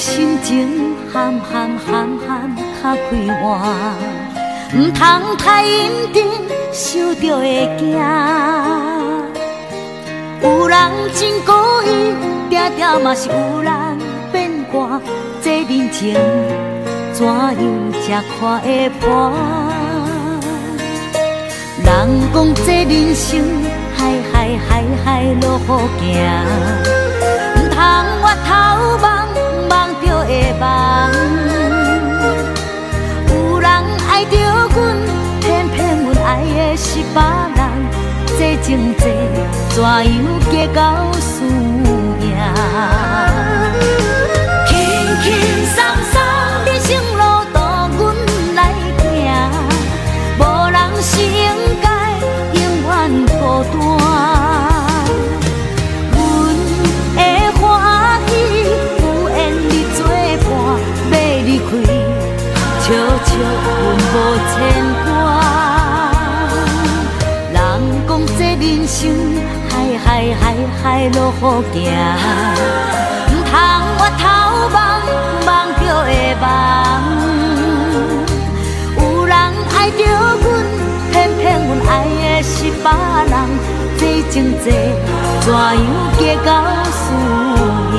心情含含含含较快活，唔通太认真，受着会惊。有人真故意，定定嘛是有人变卦。这人情怎样才看会破？人讲这人生，海海海海落雨行，唔通我头望。的梦，有人爱着阮，偏偏阮爱的是别人，这情债怎样结到海海海海落雨行，唔通我头望望着会梦。有人爱着阮，偏偏阮爱的是别人，这情债怎样结到输赢？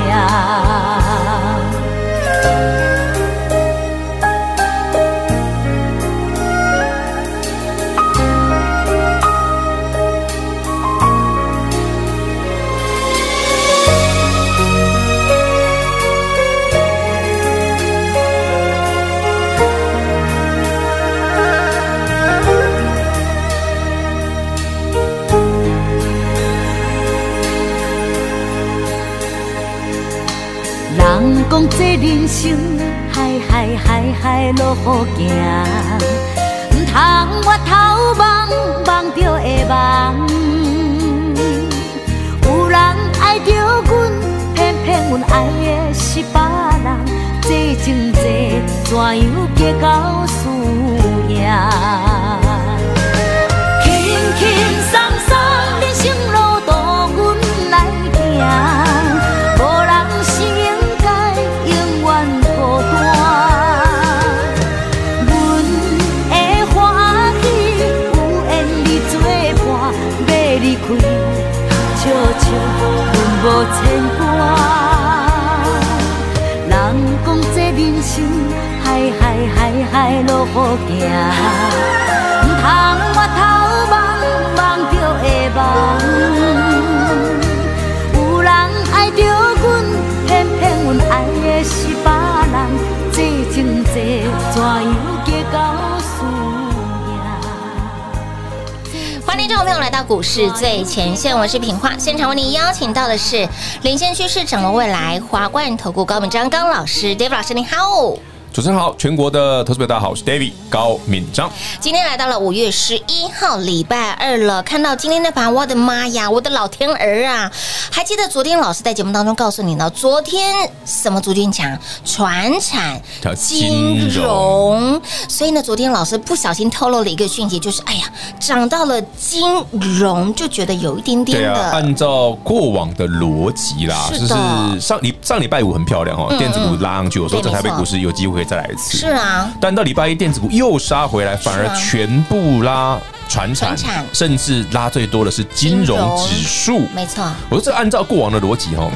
欢迎听众朋友来到股市最前线，我是品化，现场为您邀请到的是领先趋势、掌握未来华冠投顾高敏章高老师，David 老师您好。主持人好，全国的投资者大家好，我是 David 高敏章。今天来到了五月十一号礼拜二了，看到今天的盘，我的妈呀，我的老天儿啊！还记得昨天老师在节目当中告诉你呢，昨天什么族群强？传产、金融。所以呢，昨天老师不小心透露了一个讯息，就是哎呀，涨到了金融，就觉得有一点点的。啊，按照过往的逻辑啦，是就是上礼上礼拜五很漂亮哦，电子股拉上去，我说这台北股市有机会。可以再来一次。是啊，但到礼拜一电子股又杀回来，反而全部拉船产，传产甚至拉最多的是金融指数。没错，我说这按照过往的逻辑哈。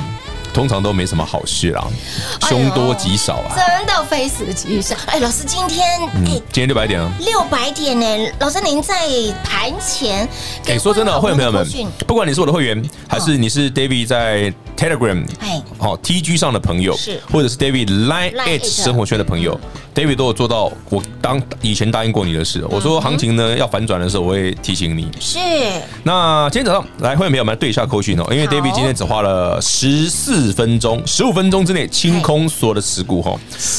通常都没什么好事啦，凶多吉少啊！真的非死即伤。哎，老师，今天嗯，今天六百点啊，六百点呢？老师，您在盘前，哎，说真的，会员朋友们，不管你是我的会员，还是你是 David 在 Telegram，哎，好 TG 上的朋友，是，或者是 David Line Edge 生活圈的朋友，David 都有做到我当以前答应过你的事。我说行情呢要反转的时候，我会提醒你。是。那今天早上来，会员朋友们对一下扣讯哦，因为 David 今天只花了十四。十分钟，十五分钟之内清空所有的持股哈，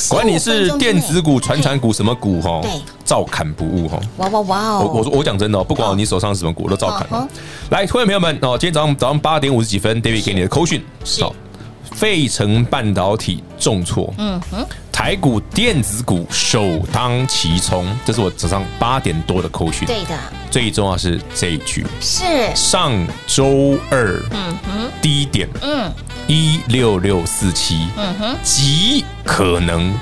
管你是电子股、传产股什么股哈，照砍不误哈。哇哇哇！我我说我讲真的哦，不管你手上是什么股，都照砍。来，各位朋友们哦，今天早上早上八点五十几分，David 给你的扣讯，好，费城半导体重挫，嗯哼，台股电子股首当其冲，这是我早上八点多的扣讯。对的，最重要是这一句，是。上周二，嗯哼，低点，嗯。一六六四七，嗯哼，极可能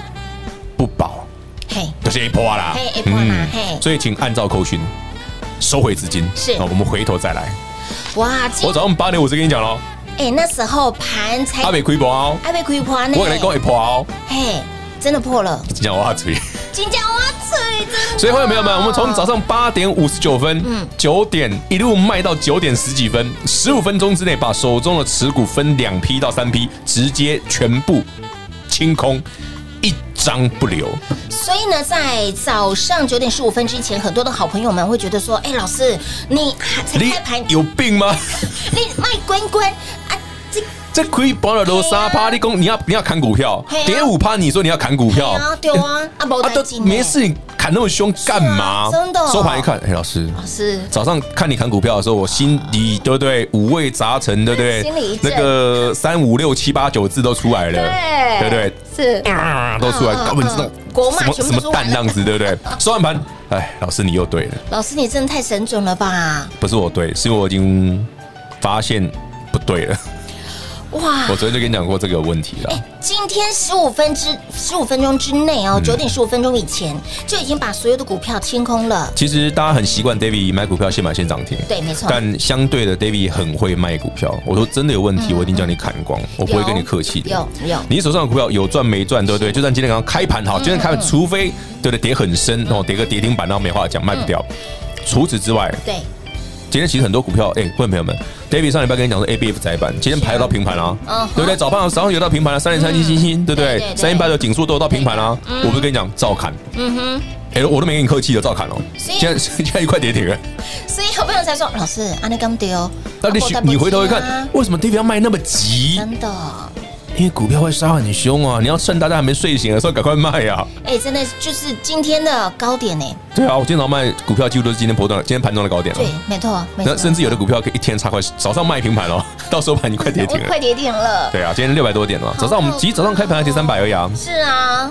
不保，嘿，就是一波啦，嘿，一波啦，嘿，所以请按照扣讯收回资金，是，我们回头再来。哇，我早上八点五十跟你讲喽，哎，那时候盘才还没亏破哦，还没亏破呢，我跟你讲一破哦，嘿，真的破了，讲我嘴，讲我嘴，所以欢迎朋友们，我们从早上八点五十九分，嗯，九点一路卖到九点十几分，十五分钟之内把手中的持股分两批到三批，直接全部清空，一张不留。所以呢，在早上九点十五分之前，很多的好朋友们会觉得说：“哎，老师，你才开盘有病吗？你卖滚滚啊！”这可以保了都三趴，你讲你要你要砍股票，跌五趴，你说你要砍股票，对啊，啊都没事，你砍那么凶干嘛？真的，收盘一看，哎，老师，老师，早上看你砍股票的时候，我心里对不对？五味杂陈，对不对？心里那个三五六七八九字都出来了，对。对对，是。啊，都出来，根本知道什么什么蛋样子，对不对？收完盘，哎，老师你又对了，老师你真的太神准了吧？不是我对，是因为我已经发现不对了。哇！我昨天就跟你讲过这个问题了。哎，今天十五分之十五分钟之内哦，九点十五分钟以前就已经把所有的股票清空了。其实大家很习惯 David 买股票先买先涨停，对，没错。但相对的，David 很会卖股票。我说真的有问题，我一定叫你砍光，我不会跟你客气的。有有，你手上的股票有赚没赚，对不对？就算今天刚刚开盘好，今天开盘，除非对不对跌很深哦，跌个跌停板，然后没话讲，卖不掉。除此之外，对。今天其实很多股票，哎，观众朋友们，David 上礼拜跟你讲说 A B F 载板，今天排到平盘了，对不对？早盘早上有到平盘了，三零三七星星，对不对？三零八的景数都有到平盘了，我不是跟你讲照砍，嗯哼，哎，我都没跟你客气的照砍了，现在现在一块跌停了，所以好朋友才说，老师，阿你刚丢，那你你回头一看，为什么 David 要卖那么急？真的。因为股票会杀很凶啊！你要趁大家还没睡醒的时候赶快卖呀！哎，真的就是今天的高点呢。对啊，我今天早上卖股票几乎都是今天波段、今天盘中的高点了。对，没错。那甚至有的股票可以一天差快，早上卖平盘哦，到收盘你快跌停了。快跌停了。对啊，今天六百多点了。早上我们其实早上开盘还跌三百而已啊。是啊。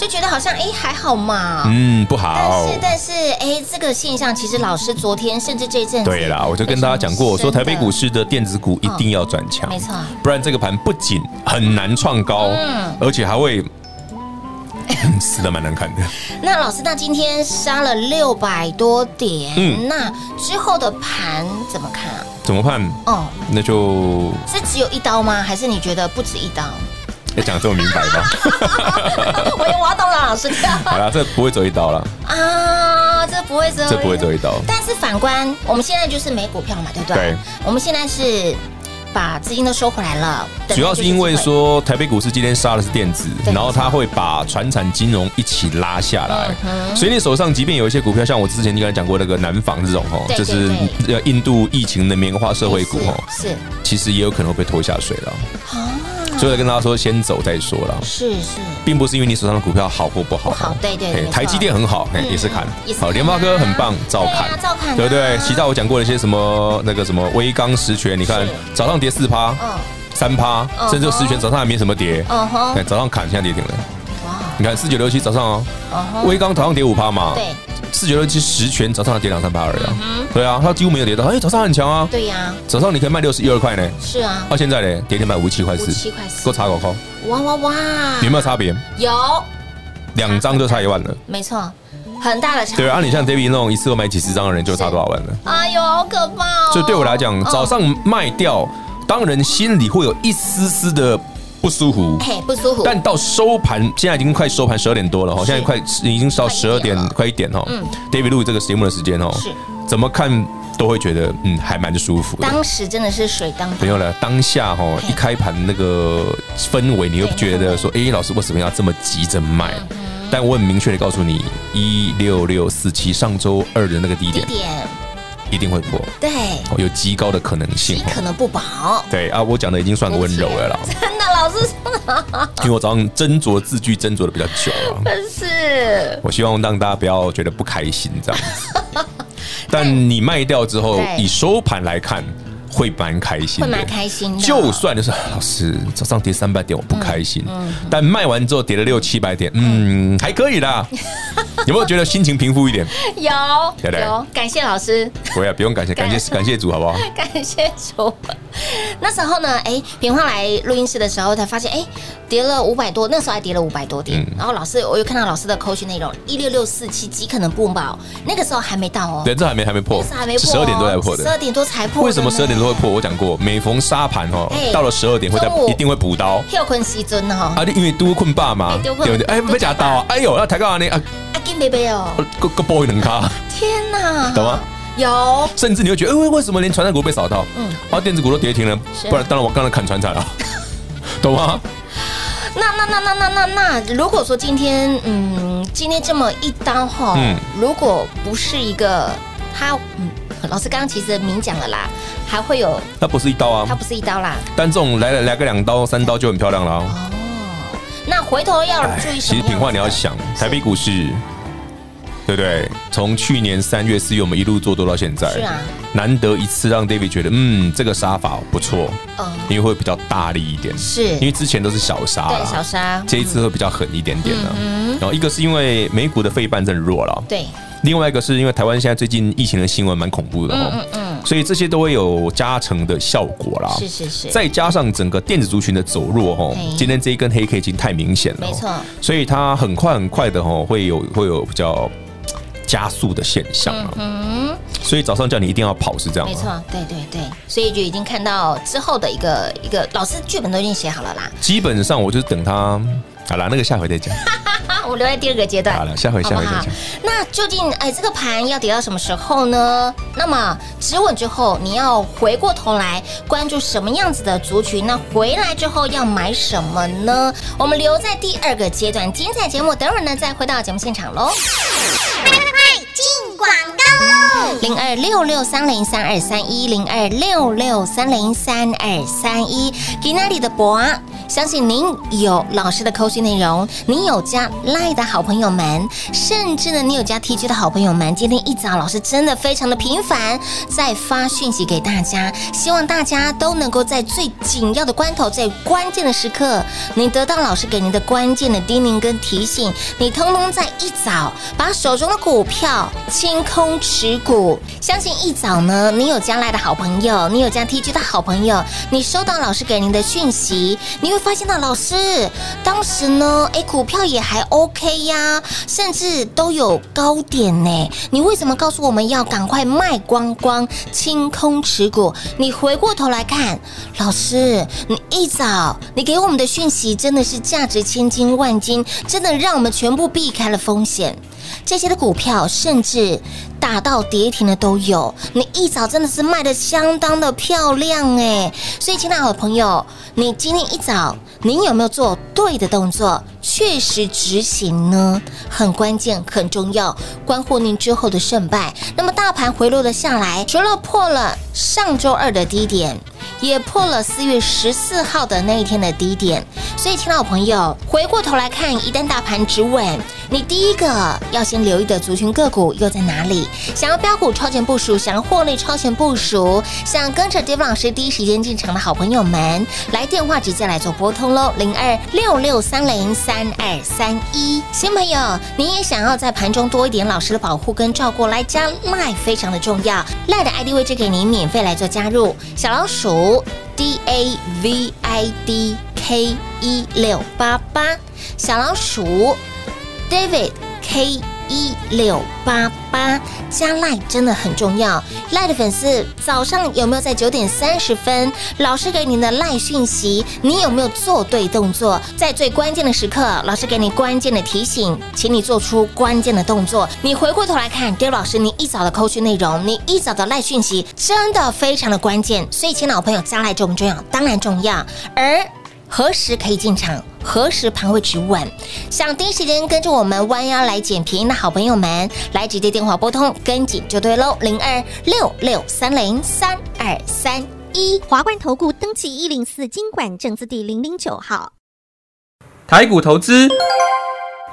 就觉得好像哎还好嘛，嗯不好，但是但是哎这个现象其实老师昨天甚至这一阵子对啦，我就跟大家讲过，我说台北股市的电子股一定要转强，没错，不然这个盘不仅很难创高，嗯，而且还会 死的蛮难看的。那老师，那今天杀了六百多点，嗯，那之后的盘怎么看啊？怎么判？哦，那就是只有一刀吗？还是你觉得不止一刀？要讲这么明白吗？我我要懂了，老师。好了，这不会走一刀了啊！这不会走，这不会走一刀。但是反观，我们现在就是没股票嘛，对不对？对。我们现在是把资金都收回来了。主要是因为说台北股市今天杀的是电子，然后它会把船产金融一起拉下来。所以你手上即便有一些股票，像我之前你刚才讲过那个南纺这种哦，就是印度疫情的棉花社会股哦，是，其实也有可能会被拖下水了。所以跟大家说，先走再说了。是是，并不是因为你手上的股票好或不好。好，对对。台积电很好，也是砍。好，联发科很棒，照砍。照砍，对不对？其他我讲过的一些什么那个什么微钢十全，你看早上跌四趴，三趴，甚至十全早上还没什么跌。嗯哼。早上砍，现在跌停了。哇！你看四九六七早上哦，微钢早上跌五趴嘛。对。四九六七十全早上还跌两三八而已啊，对啊，它几乎没有跌到，哎，早上很强啊，对呀，早上你可以卖六十一二块呢，是啊，到现在呢，跌停卖五七块四，七块四，给我查搞空，哇哇哇，有没有差别？有，两张就差一万了。没错，很大的差。对啊，你像 David 那种一次都买几十张的人，就差多少万了？哎呦，好可怕哦！所以对我来讲，早上卖掉，当然心里会有一丝丝的不舒服，嘿，不舒服。但到收盘，现在已经快收盘十二点多了哈，现在快已经到十二点快一点哈。嗯，David 录这个节目的时间哦，是。怎么看？都会觉得嗯，还蛮舒服。当时真的是水当没有了，当下哈一开盘那个氛围，你又觉得说，哎，老师为什么要这么急着卖？但我很明确的告诉你，一六六四七上周二的那个低点，一定会破。对，有极高的可能性，可能不保。对啊，我讲的已经算温柔了啦。真的，老师，因为我早上斟酌字句斟酌的比较久了。真 是。我希望让大家不要觉得不开心这样子。但你卖掉之后，以收盘来看，会蛮开心，会蛮开心的。就算就是老师早上跌三百点，我不开心。但卖完之后跌了六七百点，嗯，还可以啦。有没有觉得心情平复一点？有，有。感谢老师。不要，不用感谢，感谢感谢主，好不好？感谢主。那时候呢，哎，平花来录音室的时候，才发现，哎。跌了五百多，那时候还跌了五百多点。然后老师，我又看到老师的扣讯内容，一六六四七极可能不保，那个时候还没到哦。对，这还没还没破，还没破，十二点多才破的，十二点多才破。为什么十二点多会破？我讲过，每逢杀盘哦，到了十二点会在一定会补刀。跳困西尊哈，啊，因为都困爸嘛，对不对？哎，没夹刀啊！哎呦，那抬高啊你啊！阿，金贝贝哦，个个波能卡。天哪，懂吗？有，甚至你会觉得，哎，为什么连传产股被扫到？嗯，啊，电子股都跌停了，不然当然我刚才砍传产了，懂吗？那那那那那那那，如果说今天，嗯，今天这么一刀哈，嗯，如果不是一个他，嗯，老师刚刚其实明讲了啦，还会有，它不是一刀啊，它不是一刀啦，但这种来了来个两刀三刀就很漂亮了哦。那回头要注意什么？其实品话你要想，台北股市。对不对？从去年三月四月，我们一路做多到现在，是啊，难得一次让 David 觉得，嗯，这个杀法不错，嗯，因为会比较大力一点，是。因为之前都是小杀，对，小杀，这一次会比较狠一点点的。嗯，然后一个是因为美股的费半真的弱了，对，另外一个是因为台湾现在最近疫情的新闻蛮恐怖的，嗯嗯嗯，所以这些都会有加成的效果啦，是是是，再加上整个电子族群的走弱，哈，今天这一根黑 K 已经太明显了，没错，所以它很快很快的，哈，会有会有比较。加速的现象啊，嗯，所以早上叫你一定要跑是这样，没错，对对对，所以就已经看到之后的一个一个老师剧本都已经写好了啦。基本上我就是等他，好了，那个下回再讲。我留在第二个阶段。好了，下回下回再讲。那究竟哎，这个盘要跌到什么时候呢？那么止稳之后，你要回过头来关注什么样子的族群？那回来之后要买什么呢？我们留在第二个阶段精彩节目，等会儿呢再回到节目现场喽。广告喽！零二六六三零三二三一零二六六三零三二三一，给那里的博！相信您有老师的扣讯内容，您有加 Line 的好朋友们，甚至呢，你有加 TG 的好朋友们，今天一早老师真的非常的频繁在发讯息给大家，希望大家都能够在最紧要的关头，在关键的时刻，你得到老师给您的关键的叮咛跟提醒，你通通在一早把手中的股票清空持股。相信一早呢，你有加 Line 的好朋友，你有加 TG 的好朋友，你收到老师给您的讯息，你会。发现了老师，当时呢，哎，股票也还 OK 呀，甚至都有高点呢。你为什么告诉我们要赶快卖光光，清空持股？你回过头来看，老师，你一早你给我们的讯息真的是价值千金万金，真的让我们全部避开了风险。这些的股票甚至打到跌停的都有，你一早真的是卖得相当的漂亮哎，所以亲爱的朋友，你今天一早您有没有做对的动作，确实执行呢？很关键，很重要，关乎您之后的胜败。那么大盘回落了下来，除了破了上周二的低点。也破了四月十四号的那一天的低点，所以，亲爱的朋友，回过头来看，一旦大盘止稳，你第一个要先留意的族群个股又在哪里？想要标股超前部署，想要获利超前部署，想跟着 David 老师第一时间进场的好朋友们，来电话直接来做拨通喽，零二六六三零三二三一。新朋友，你也想要在盘中多一点老师的保护跟照顾，来加 Line 非常的重要，Line 的 ID 位置给您免费来做加入，小老鼠。D A V I D K 一六八八，小老鼠 David K。一六八八加赖真的很重要，赖的粉丝早上有没有在九点三十分老师给您的赖讯息？你有没有做对动作？在最关键的时刻，老师给你关键的提醒，请你做出关键的动作。你回过头来看，David 老师，你一早的扣讯内容，你一早的赖讯息，真的非常的关键。所以，亲老朋友，加赖重不重要？当然重要。而何时可以进场？何时盘会止稳？想第一时间跟着我们弯腰来捡便宜的好朋友们，来直接电话拨通，跟紧就对喽。零二六六三零三二三一，华冠投顾登记一零四经管证字第零零九号，台股投资。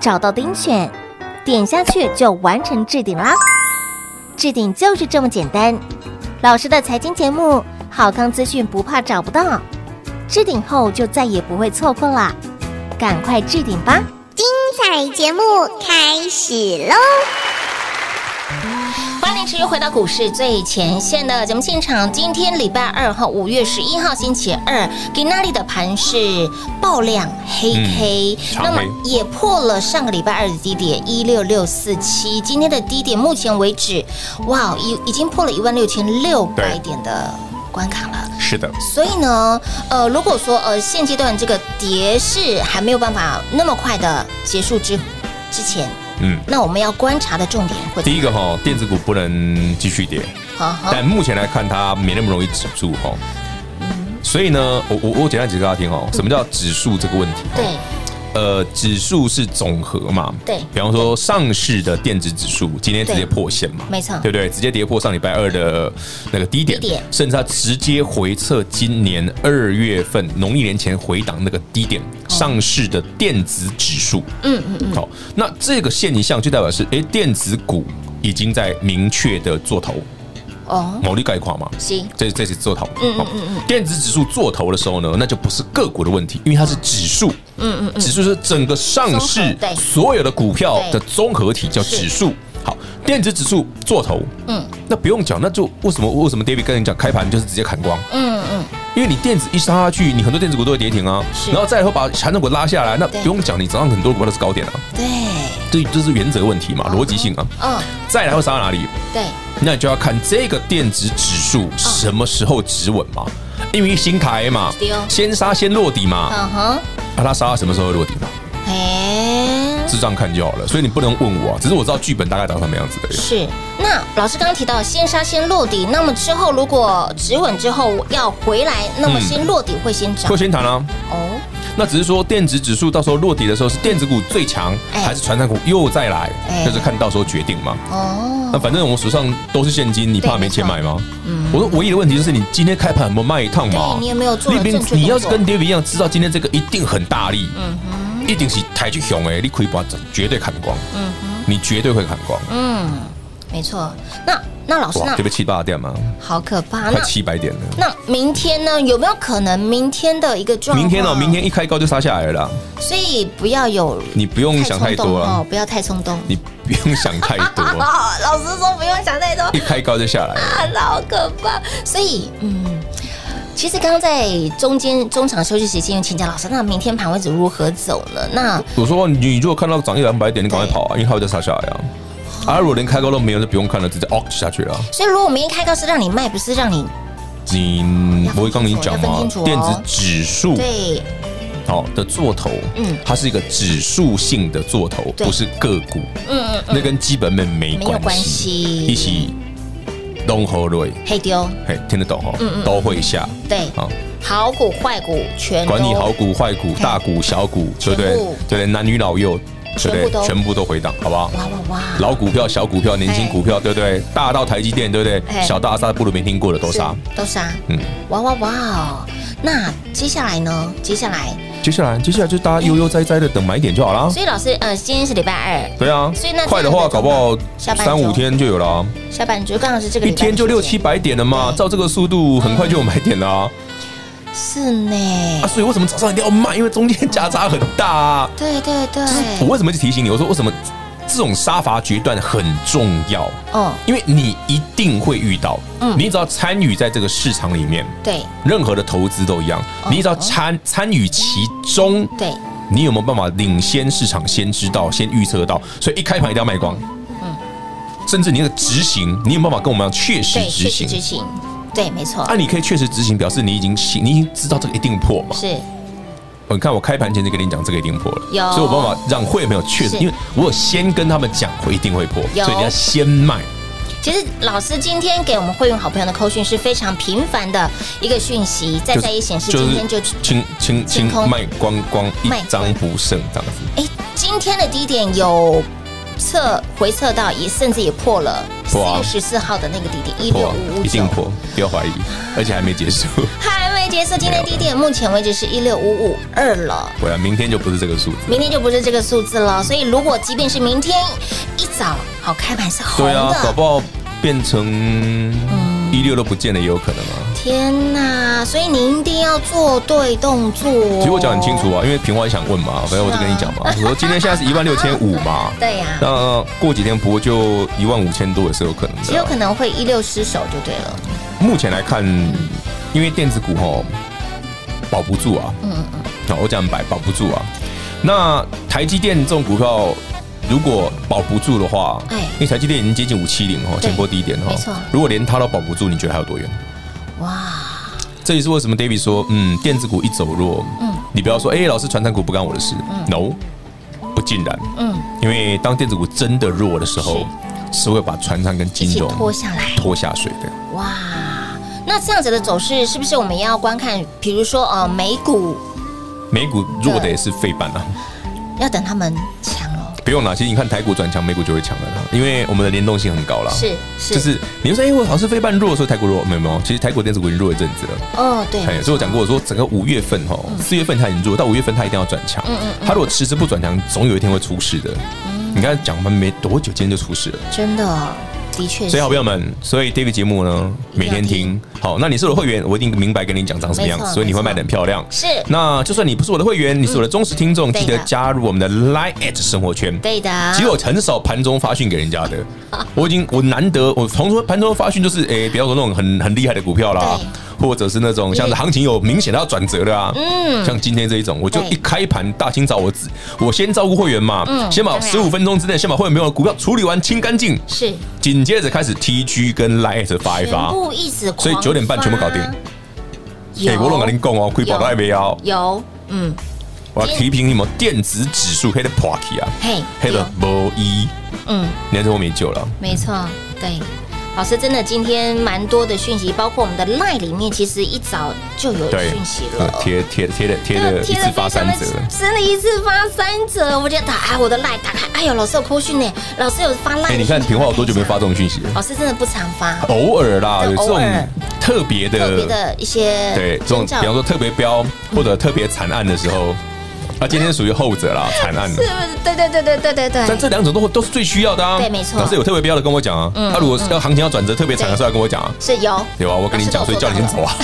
找到丁选，点下去就完成置顶啦。置顶就是这么简单。老师的财经节目，好康资讯不怕找不到。置顶后就再也不会错过啦，赶快置顶吧！精彩节目开始喽！欢迎持续回到股市最前线的节目现场。今天礼拜二号，五月十一号星期二，给那里的盘是爆量黑 K，嗯、那么也破了上个礼拜二的低点一六六四七。今天的低点目前为止，哇，已已经破了一万六千六百点的关卡了。是的。所以呢，呃，如果说呃现阶段这个跌势还没有办法那么快的结束之之前。嗯，那我们要观察的重点会第一个哈，电子股不能继续跌，好，但目前来看它没那么容易止住哈。嗯，所以呢，我我我简单解释给大家听哦，什么叫指数这个问题？对。呃，指数是总和嘛？对。比方说，上市的电子指数今天直接破线嘛？没错，对不对？直接跌破上礼拜二的那个低点，低点甚至它直接回测今年二月份农历年前回档那个低点，上市的电子指数。嗯嗯嗯。好，那这个现象就代表是，哎，电子股已经在明确的做头。哦，某利概况嘛，行，这这是做头。嗯嗯嗯，电子指数做头的时候呢，那就不是个股的问题，因为它是指数。嗯。嗯嗯，指数是整个上市所有的股票的综合体，叫指数。好，电子指数做头，嗯，那不用讲，那就为什么为什么 David 跟你讲开盘就是直接砍光？嗯嗯，因为你电子一杀下去，你很多电子股都会跌停啊。然后再以后把传统股拉下来，那不用讲，你早上很多股票都是高点啊。对，这这是原则问题嘛，逻辑性啊。嗯，再来会杀到哪里？对。那你就要看这个电子指数什么时候止稳嘛，因为新台嘛，先杀先落底嘛，嗯哼，那，它杀到什么时候落底嘛？哎，智障看就好了，所以你不能问我，只是我知道剧本大概长什么样子的。是，那老师刚刚提到先杀先落底，那么之后如果止稳之后要回来，那么先落底会先涨？会先弹啊？哦。那只是说电子指数到时候落底的时候是电子股最强，还是传产股又再来？就是看到时候决定嘛。哦，那反正我们手上都是现金，你怕没钱买吗？嗯，我说唯一的问题就是你今天开盘有没有卖一趟嘛？你有没有做？你要是跟 David 一样，知道今天这个一定很大力，嗯哼，一定是抬去熊哎，你可以把这绝对砍光，嗯哼，你绝对会砍光，嗯，没错。那。那老师，那这边七八点吗？好可怕，快七百点了。那明天呢？有没有可能明天的一个状？明天哦，明天一开高就杀下来了。所以不要有，你不用想太多了，不要太冲动。你不用想太多。老师说不用想太多，一开高就下来了，好可怕。所以，嗯，其实刚刚在中间中场休息时间，请教老师，那明天盘位置如何走呢？那我说你如果看到涨一两百点，你赶快跑啊，因为它会再杀下来啊。啊，如果连开高都没有，就不用看了，直接哦下去了。所以如果明天开高是让你卖，不是让你，你我会跟你讲吗？哦、电子指数对，好的做头，嗯，它是一个指数性的做头，不是个股，嗯嗯，那跟基本面没关系，一起。东和瑞黑丢，嘿，听得懂哦？嗯嗯，都会下。对，好，好股坏股全管你好股坏股，大股小股，对不对？对，男女老幼，对不对？全部都回档，好不好？哇哇哇！老股票、小股票、年轻股票，对不对？大到台积电，对不对？小到阿萨布鲁没听过的都杀，都杀。嗯，哇哇哇！那接下来呢？接下来，接下来，接下来就大家悠悠哉哉的等买点就好了。所以老师，呃，今天是礼拜二，对啊。所以那快的话，搞不好三五天就有了。下半周刚好是这个一天就六七百点了嘛，照这个速度，很快就有买点了。是呢。啊，所以为什么早上一定要卖？因为中间价差很大。对对对。我为什么就提醒你？我说为什么？这种杀伐决断很重要，嗯，因为你一定会遇到，嗯，你只要参与在这个市场里面，对，任何的投资都一样，你只要参参与其中，对，你有没有办法领先市场，先知道，先预测到？所以一开盘一定要卖光，嗯，甚至你的执行，你有办法跟我们一样确实执行？执行，对，没错。那你可以确实执行，表示你已经信，你已经知道这个一定破嘛？是。你看，我开盘前就跟你讲，这个一定破了，有，所以我办法让会员朋友确实，因为我有先跟他们讲，我一定会破，所以你要先卖。其实老师今天给我们会员好朋友的扣讯是非常频繁的一个讯息，再再一显示今天就清清清卖光光，一张不剩这样子。哎，今天的低点有。测回测到也甚至也破了四月十四号的那个低点一六五五九，一定破，不要怀疑，而且还没结束，还没结束。今天低点目前为止是一六五五二了，对啊，明天就不是这个数字，明天就不是这个数字了。所以如果即便是明天一早好开盘是红的，对啊，搞不好变成嗯。一六都不见了也有可能啊！天呐，所以你一定要做对动作。其实我讲很清楚啊，因为平花也想问嘛，反正我就跟你讲嘛。我说今天现在是一万六千五嘛，对呀。那过几天不过就一万五千多也是有可能的，只有可能会一六失守就对了。目前来看，因为电子股吼保不住啊，嗯嗯嗯，好，我讲白保不住啊。那台积电这种股票。如果保不住的话，哎，因为台积电已经接近五七零哦，前波低点哦，没错。如果连它都保不住，你觉得还有多远？哇！这也是为什么 David 说，嗯，电子股一走弱，嗯，你不要说，哎，老师，传产股不干我的事，No，不尽然，嗯，因为当电子股真的弱的时候，是会把传产跟金融拖下来、拖下水的。哇！那这样子的走势，是不是我们要观看？比如说，呃，美股，美股弱的也是废板啊，要等他们强。不用啦，其实你看台股转强，美股就会强了，因为我们的联动性很高啦。是是，就是你说，哎，我好像是非半弱，所以台股弱，没有没有，其实台股电子股已经弱一阵子了。哦，对。所以我讲过，我说整个五月份哈，四月份它已经弱，到五月份它一定要转强。嗯嗯。它如果迟迟不转强，总有一天会出事的。你看讲完没多久，今天就出事了。真的。的确，所以好朋友们，所以 David 节目呢，每天听好。那你是我的会员，我一定明白跟你讲长什么样子，所以你会卖的很漂亮。是，那就算你不是我的会员，你是我的忠实听众，记得加入我们的 Line@ at 生活圈。对的，其实我很少盘中发讯给人家的，我已经我难得我从说盘中发讯就是，诶，比方说那种很很厉害的股票啦。或者是那种像是行情有明显的要转折的啊，嗯，像今天这一种，我就一开盘大清早我只我先照顾会员嘛，嗯，先把十五分钟之内先把会员没有的股票处理完清干净，是，紧接着开始 TG 跟 Line 发一发，所以九点半全部搞定。哎，我拢跟你讲哦，亏宝都还没有，有，嗯，我要提醒你们，电子指数黑的破起啊，嘿，黑的无一，嗯，你看这后没救了，没错，对。老师真的今天蛮多的讯息，包括我们的 LINE 里面，其实一早就有讯息了，贴贴贴的贴的，一次发三折，真的，一次发三折。我觉得打开我的 LINE，打开，哎呦，老师有扣讯呢，老师有发 LINE。你看平花有多久没发这种讯息了？老师真的不常发，偶尔啦，有这种特别的、特别的一些对这种，比方说特别标或者特别惨案的时候。啊，今天属于后者啦，惨案的。是？对对对对对对对。但这两种都都是最需要的啊。对，没错。老师有特别必要的跟我讲啊。嗯。他如果要行情要转折特别惨的时候要跟我讲啊。是有。有啊，我跟你讲，所以叫你先走啊。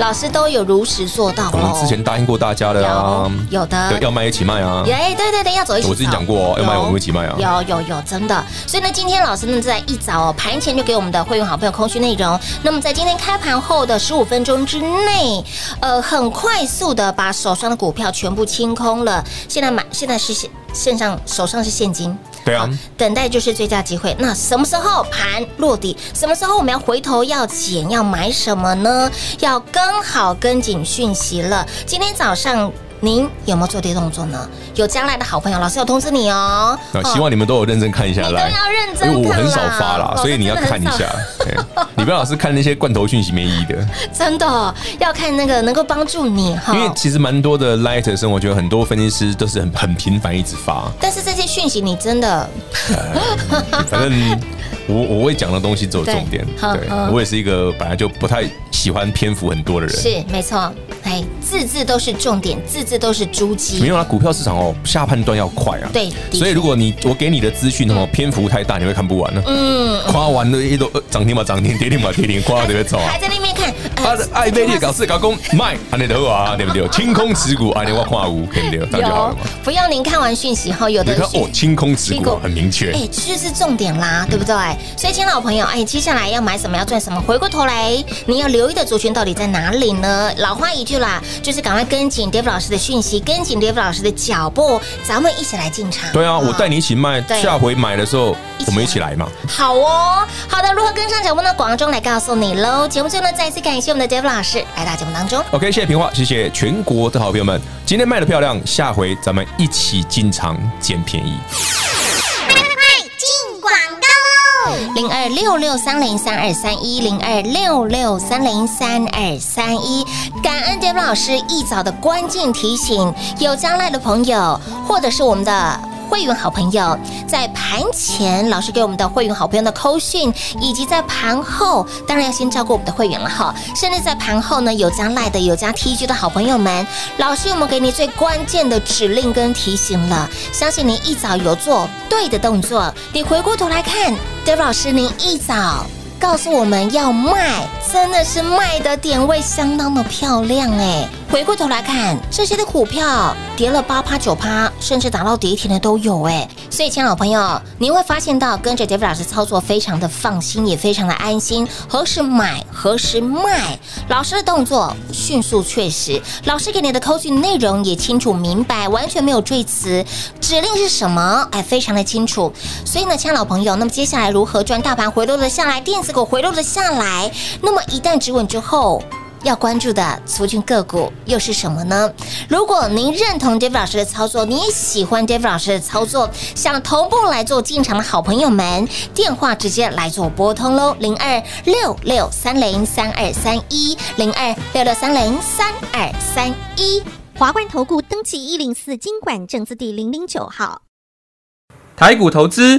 老师都有如实做到。我们之前答应过大家的啊，有的，要卖一起卖啊。哎，对对对，要走一起。我之前讲过，要卖我们一起卖啊。有有有，真的。所以呢，今天老师呢在一早哦盘前就给我们的会员好朋友空虚内容。那么在今天开盘后的十五分钟之内，呃，很快速的把手上的股票全部清空了。现在买，现在是现线上手上是现金。对啊，等待就是最佳机会。那什么时候盘落底？什么时候我们要回头要捡要买什么呢？要跟好跟紧讯息了。今天早上。您有没有做这些动作呢？有将来的好朋友，老师有通知你哦。那希望你们都有认真看一下来，你都要认真看，因为我很少发啦，所以你要看一下。你不要老是看那些罐头讯息没意义的。真的要看那个能够帮助你哈。因为其实蛮多的 Light 生活，我觉得很多分析师都是很很频繁一直发。但是这些讯息你真的，反正我我会讲的东西只有重点。对，我也是一个本来就不太喜欢篇幅很多的人。是没错，哎，字字都是重点，字。字都是珠玑，没有啊！股票市场哦，下判断要快啊。对，所以如果你我给你的资讯什么篇幅太大，你会看不完呢。嗯，夸完了一都涨停嘛，涨停，跌停嘛，跌停，夸到这边走啊。还在那边看，他的爱贝利搞事搞空卖，安内德啊，对不对？清空持股，安内我夸无，对不对？这样就好了嘛。不要您看完讯息后，有的哦，清空持股很明确，哎，这就是重点啦，对不对？所以，亲老朋友，哎，接下来要买什么，要赚什么？回过头来，你要留意的族群到底在哪里呢？老话一句啦，就是赶快跟紧 David 老师的讯息，跟紧。David 老师的脚步，咱们一起来进场。对啊，我带你一起卖，下回买的时候我们一起来嘛。好哦，好的，如何跟上脚步呢？广告中来告诉你喽。节目最后呢，再一次感谢我们的 David 老师来到节目当中。OK，谢谢平话，谢谢全国的好朋友们，今天卖的漂亮，下回咱们一起进场捡便宜。零二六六三零三二三一零二六六三零三二三一，感恩杰夫老师一早的关键提醒，有将来的朋友，或者是我们的。会员好朋友在盘前，老师给我们的会员好朋友的扣讯，以及在盘后，当然要先照顾我们的会员了哈。甚至在盘后呢，有加 Lie 的，有加 TG 的好朋友们，老师有没有给你最关键的指令跟提醒了？相信您一早有做对的动作，你回过头来看，David 老师，您一早。告诉我们要卖，真的是卖的点位相当的漂亮哎！回过头来看，这些的股票跌了八趴九趴，甚至打到跌停的都有哎。所以，亲爱的朋友，你会发现到跟着 David 老师操作非常的放心，也非常的安心。何时买，何时卖，老师的动作迅速确实，老师给你的扣讯内容也清楚明白，完全没有赘词。指令是什么？哎，非常的清楚。所以呢，亲爱的朋友，那么接下来如何赚大盘回落了下来，电子。股回落了下来，那么一旦止稳之后，要关注的族群个股又是什么呢？如果您认同 David 老师的操作，你也喜欢 David 老师的操作，想同步来做进场的好朋友们，电话直接来做拨通喽，零二六六三零三二三一，零二六六三零三二三一，华冠投顾登记一零四金管证字第零零九号，台股投资。